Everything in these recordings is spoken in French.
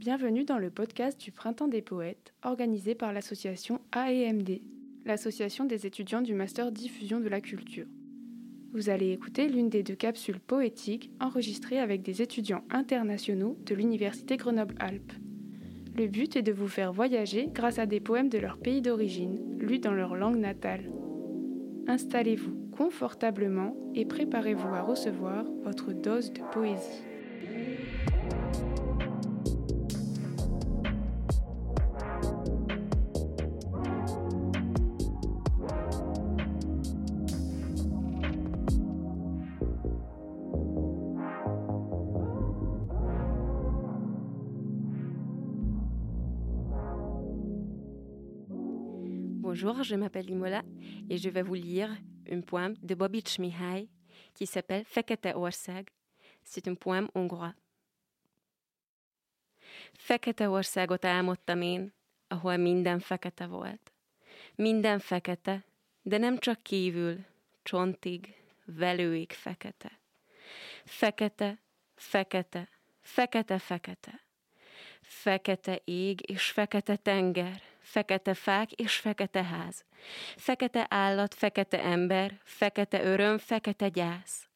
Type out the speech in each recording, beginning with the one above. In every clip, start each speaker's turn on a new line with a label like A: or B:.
A: Bienvenue dans le podcast du Printemps des Poètes, organisé par l'association AEMD, l'association des étudiants du Master Diffusion de la Culture. Vous allez écouter l'une des deux capsules poétiques enregistrées avec des étudiants internationaux de l'Université Grenoble-Alpes. Le but est de vous faire voyager grâce à des poèmes de leur pays d'origine, lus dans leur langue natale. Installez-vous confortablement et préparez-vous à recevoir votre dose de poésie.
B: Bonjour, je m'appelle Limola et je vais vous lire un poème de Bobby Mihai qui s'appelle Fekete Ország. C'est un poème hongrois. Fekete országot álmodtam én, ahol minden fekete volt. Minden fekete, de nem csak kívül, csontig, velőig fekete. Fekete, fekete, fekete, fekete. Fekete ég és fekete tenger, fekete fák és fekete ház. Fekete állat, fekete ember, fekete öröm, fekete gyász.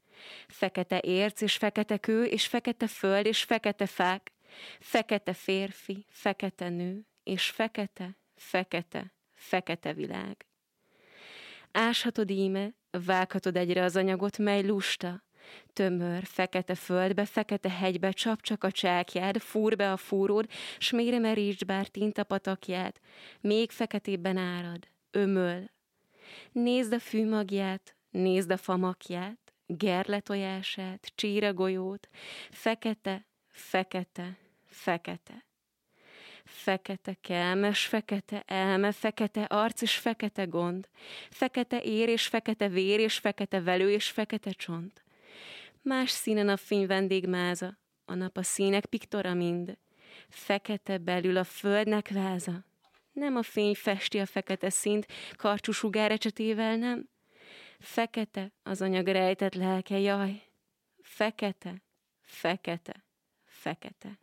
B: Fekete érc és fekete kő és fekete föld és fekete fák. Fekete férfi, fekete nő és fekete, fekete, fekete világ. Áshatod íme, vághatod egyre az anyagot, mely lusta, Tömör, fekete földbe, fekete hegybe csap csak a csákjád, fúr be a fúród, s mére merítsd bár tintapatakját, még feketébben árad, ömöl. Nézd a fűmagját, nézd a famakját, gerle tojását, csíragolyót, fekete, fekete, fekete. Fekete kelmes, fekete elme, fekete arc és fekete gond, fekete ér és fekete vér és fekete velő és fekete csont. Más színen a fény vendégmáza, a nap a színek piktora mind. Fekete belül a földnek váza. Nem a fény festi a fekete színt, karcsú sugárecsetével, nem. Fekete az anyag rejtett lelke, jaj. Fekete, fekete, fekete.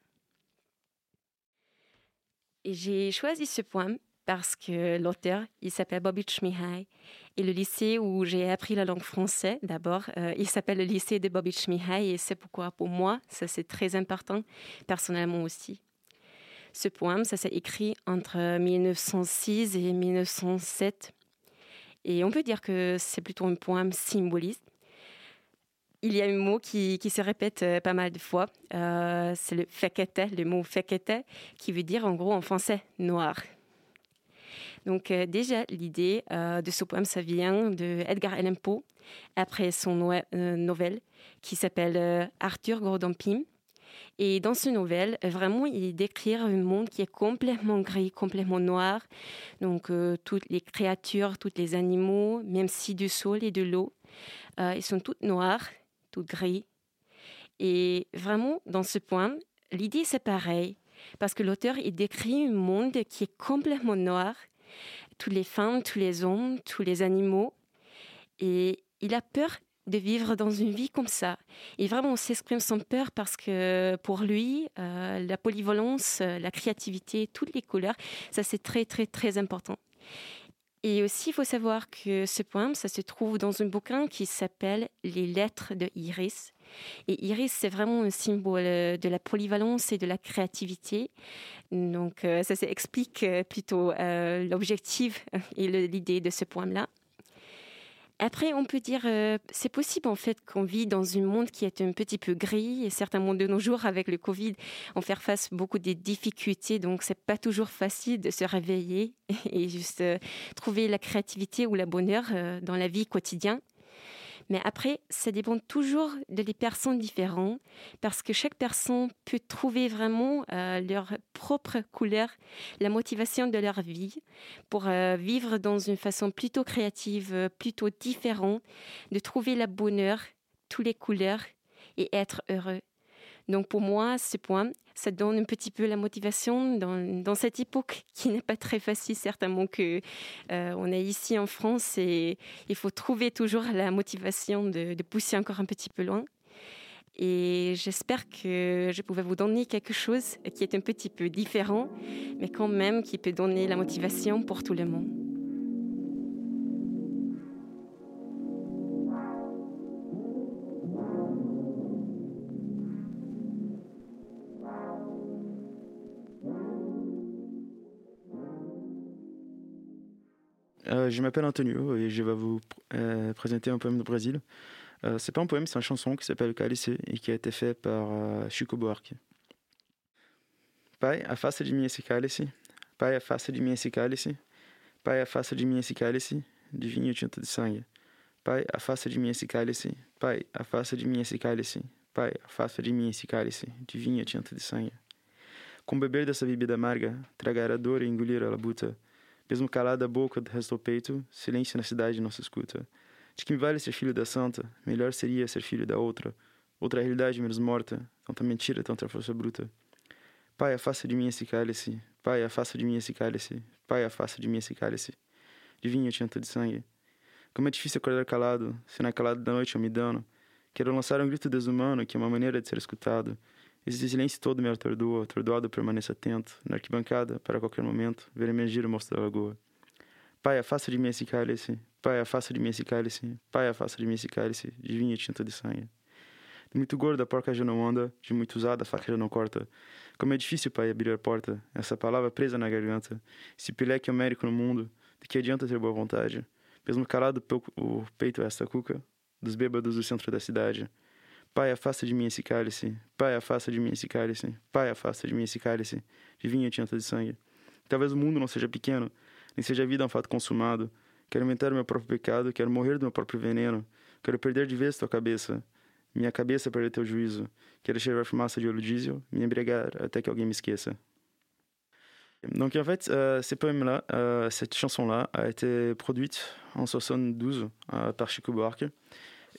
B: Et j'ai choisi ce poème parce que l'auteur, il s'appelle Bobby Mihai. Et le lycée où j'ai appris la langue française, d'abord, euh, il s'appelle le lycée de Bobby Mihai. Et c'est pourquoi, pour moi, ça c'est très important, personnellement aussi. Ce poème, ça s'est écrit entre 1906 et 1907. Et on peut dire que c'est plutôt un poème symboliste. Il y a un mot qui, qui se répète euh, pas mal de fois. Euh, c'est le fekete, le mot fekete, qui veut dire en gros en français noir. Donc euh, déjà, l'idée euh, de ce poème, ça vient de Edgar Allan Poe, après son euh, nouvelle qui s'appelle Arthur Gordon Pym. Et dans ce nouvelle, vraiment, il décrit un monde qui est complètement gris, complètement noir. Donc, toutes les créatures, tous les animaux, même si du sol et de l'eau, ils sont toutes noires, toutes gris. Et vraiment, dans ce poème, l'idée, c'est pareil. Parce que l'auteur, il décrit un monde qui est complètement noir, toutes les femmes, tous les hommes, tous les animaux. Et il a peur de vivre dans une vie comme ça. Et vraiment, on s'exprime sans peur parce que pour lui, euh, la polyvalence, la créativité, toutes les couleurs, ça c'est très, très, très important. Et aussi, il faut savoir que ce poème, ça se trouve dans un bouquin qui s'appelle Les lettres de Iris. Et Iris, c'est vraiment un symbole de la polyvalence et de la créativité. Donc, euh, ça s'explique euh, plutôt euh, l'objectif et l'idée de ce poème-là. Après, on peut dire, euh, c'est possible en fait qu'on vit dans un monde qui est un petit peu gris et certains mondes de nos jours avec le Covid, on fait face beaucoup des difficultés, donc c'est pas toujours facile de se réveiller et juste euh, trouver la créativité ou la bonheur euh, dans la vie quotidienne. Mais après, ça dépend toujours de les personnes différentes parce que chaque personne peut trouver vraiment euh, leur propre couleur, la motivation de leur vie pour euh, vivre dans une façon plutôt créative, plutôt différente, de trouver la bonheur, toutes les couleurs et être heureux. Donc pour moi, ce point, ça donne un petit peu la motivation dans, dans cette époque qui n'est pas très facile, certainement que euh, on est ici en France et il faut trouver toujours la motivation de, de pousser encore un petit peu loin. Et j'espère que je pouvais vous donner quelque chose qui est un petit peu différent, mais quand même qui peut donner la motivation pour tout le monde.
C: Euh, je m'appelle Antonio et je vais vous euh, présenter un poème du Brésil. Euh, c'est pas un poème, c'est une chanson qui s'appelle Cálice et qui a été fait par euh, Chico Buarque. Pai, afasta de mim esse cálice. Pai, afasta de mim esse cálice. Pai, afasta de mim esse cálice de vinho tinta de sangue. Pai, afasta de mim esse cálice. Pai, afasta de mim esse cálice. Pai, afasta de mim esse cálice de vinho tinta de sangue. Com beber dessa bebida amarga, tragar a dor e engolir a labuta. Mesmo calada a boca restou peito, silêncio na cidade não se escuta. De que me vale ser filho da santa? Melhor seria ser filho da outra. Outra realidade menos morta. Tanta mentira, tanta força bruta. Pai, afasta de mim esse cálice. Pai, afasta de mim esse cálice. Pai, afasta de mim esse cálice. De vinho tinta de sangue. Como é difícil acordar calado, se na calada da noite eu me dano. Quero lançar um grito desumano, que é uma maneira de ser escutado. Esse silêncio todo me atordoa, atordoado permaneço atento, na arquibancada, para qualquer momento, ver emergir o monstro da lagoa. Pai, afasta de mim esse cálice. Pai, afasta de mim esse cálice. Pai, afasta de mim esse cálice de vinho e tinta de sangue. De muito gordo a porca já não anda, de muito usada a faca já não corta. Como é difícil, pai, abrir a porta, essa palavra presa na garganta. Esse pileque homérico no mundo, de que adianta ter boa vontade? Mesmo calado o peito a esta cuca, dos bêbados do centro da cidade. Pai, afasta de mim esse cálice. Pai, afasta de mim esse cálice. Pai, afasta de mim esse cálice de vinho tinta de sangue. Talvez o mundo não seja pequeno, nem seja a vida um fato consumado. Quero aumentar o meu próprio pecado, quero morrer do meu próprio veneno. Quero perder de vez tua cabeça, minha cabeça perder teu juízo. Quero cheirar fumaça de óleo diesel, me embriagar até que alguém me esqueça. Donc en fait, euh, ces poèmes-là, euh, cette chanson-là a été produite en 72 euh, par Chico Buarque.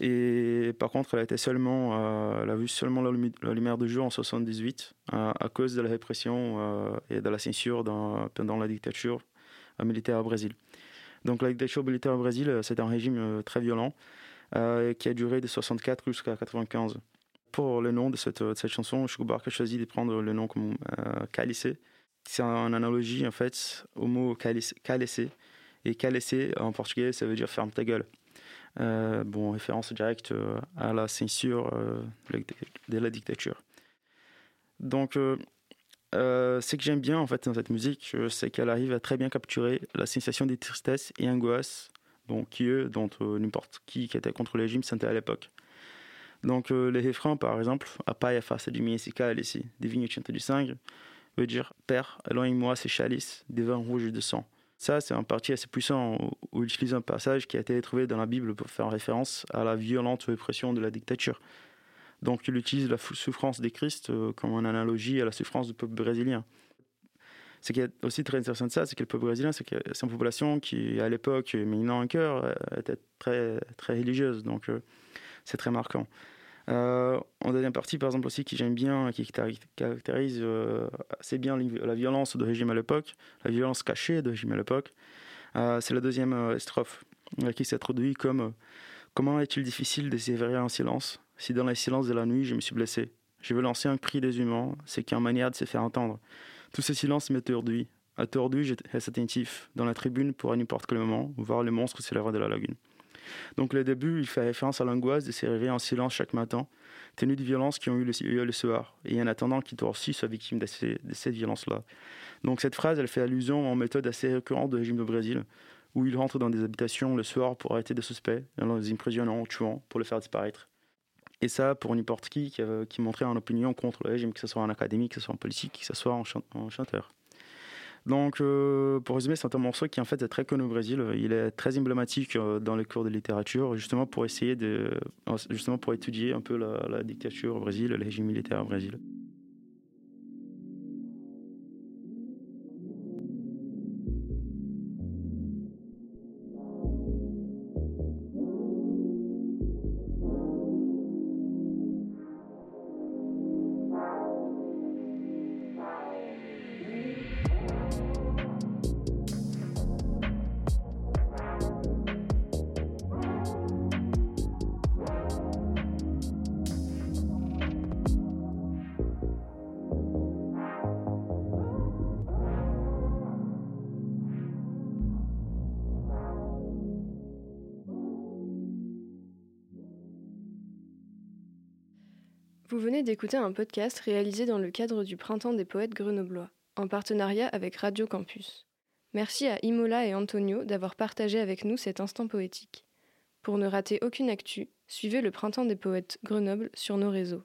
C: Et par contre, elle a été seulement, euh, elle a vu seulement la, lumière du jour en 78 à cause de la répression euh, et de la censure pendant la dictature militaire au Brésil. Donc la dictature militaire au Brésil, euh, c'est un régime très violent qui a duré de 64 jusqu'à 95. Pour le nom de cette, chanson, Buarque a choisi de prendre le nom comme Calice. C'est une analogie en fait au mot calice, Et calice en portugais, ça veut dire ferme ta gueule. Euh, bon, référence directe euh, à la censure euh, de la dictature. Donc, ce que j'aime bien en fait dans cette musique, c'est qu'elle arrive à très bien capturer la sensation de tristesse et angoisse donc, qui eux, dont n'importe qui qui était contre le régime sentait à l'époque. Donc les refrains, par exemple, a pai a face de mim esse cálice, de vinho tinta de sangue, veut dire Père, éloigne-moi ces chalices, des vins rouges de sang. Ça, c'est un parti assez puissant où il utilise un passage qui a été trouvé dans la Bible pour faire référence à la violente répression de la dictature. Donc il utilise la souffrance des Christ euh, comme une analogie à la souffrance du peuple brésilien. Ce qui est aussi très intéressant de ça, c'est que le peuple brésilien, c'est une population qui, à l'époque, mais un cœur, euh, était très, très religieuse. Donc euh, c'est très marquant. Euh, en deuxième partie, par exemple, aussi, qui j'aime bien, qui caractérise euh, assez bien la violence de régime à l'époque, la violence cachée de régime à l'époque, euh, c'est la deuxième strophe, qui s'introduit comme Comment est-il difficile de s'éveiller en silence? Si dans le silence de la nuit je me suis blessé Je veux lancer un cri des humains, c'est qu'une manière de se faire entendre. Tout ce silence m'étourdit. Attendu, je reste attentif dans la tribune pour à n'importe quel moment voir le monstre s'élever de la lagune. Donc le début, il fait référence à l'angoisse de se en silence chaque matin, tenu de violences qui ont eu lieu le soir, et en attendant qu'il toi aussi soit victime de, ces, cette violence-là. Donc cette phrase, elle fait allusion aux méthodes assez récurrentes du régime du Brésil, où il rentre dans des habitations le soir pour arrêter des suspects, en les emprisonnant ou tuant pour le faire disparaître. Et ça, pour n'importe qui qui, qui montrait une opinion contre le régime, que ce soit en académie, que ce soit en politique, que ce soit en, en chanteur. Donc, euh, pour résumer, c'est un morceau qui en fait est très connu au Brésil. Il est très emblématique euh, dans les cours de littérature, justement pour essayer de, justement pour étudier un peu la, la dictature au Brésil, le régime militaire au Brésil.
D: Vous venez d'écouter un podcast réalisé dans le cadre du Printemps des poètes grenoblois, en partenariat avec Radio Campus. Merci à Imola et Antonio d'avoir partagé avec nous cet instant poétique. Pour ne rater aucune actu, suivez le Printemps des poètes Grenoble sur nos réseaux.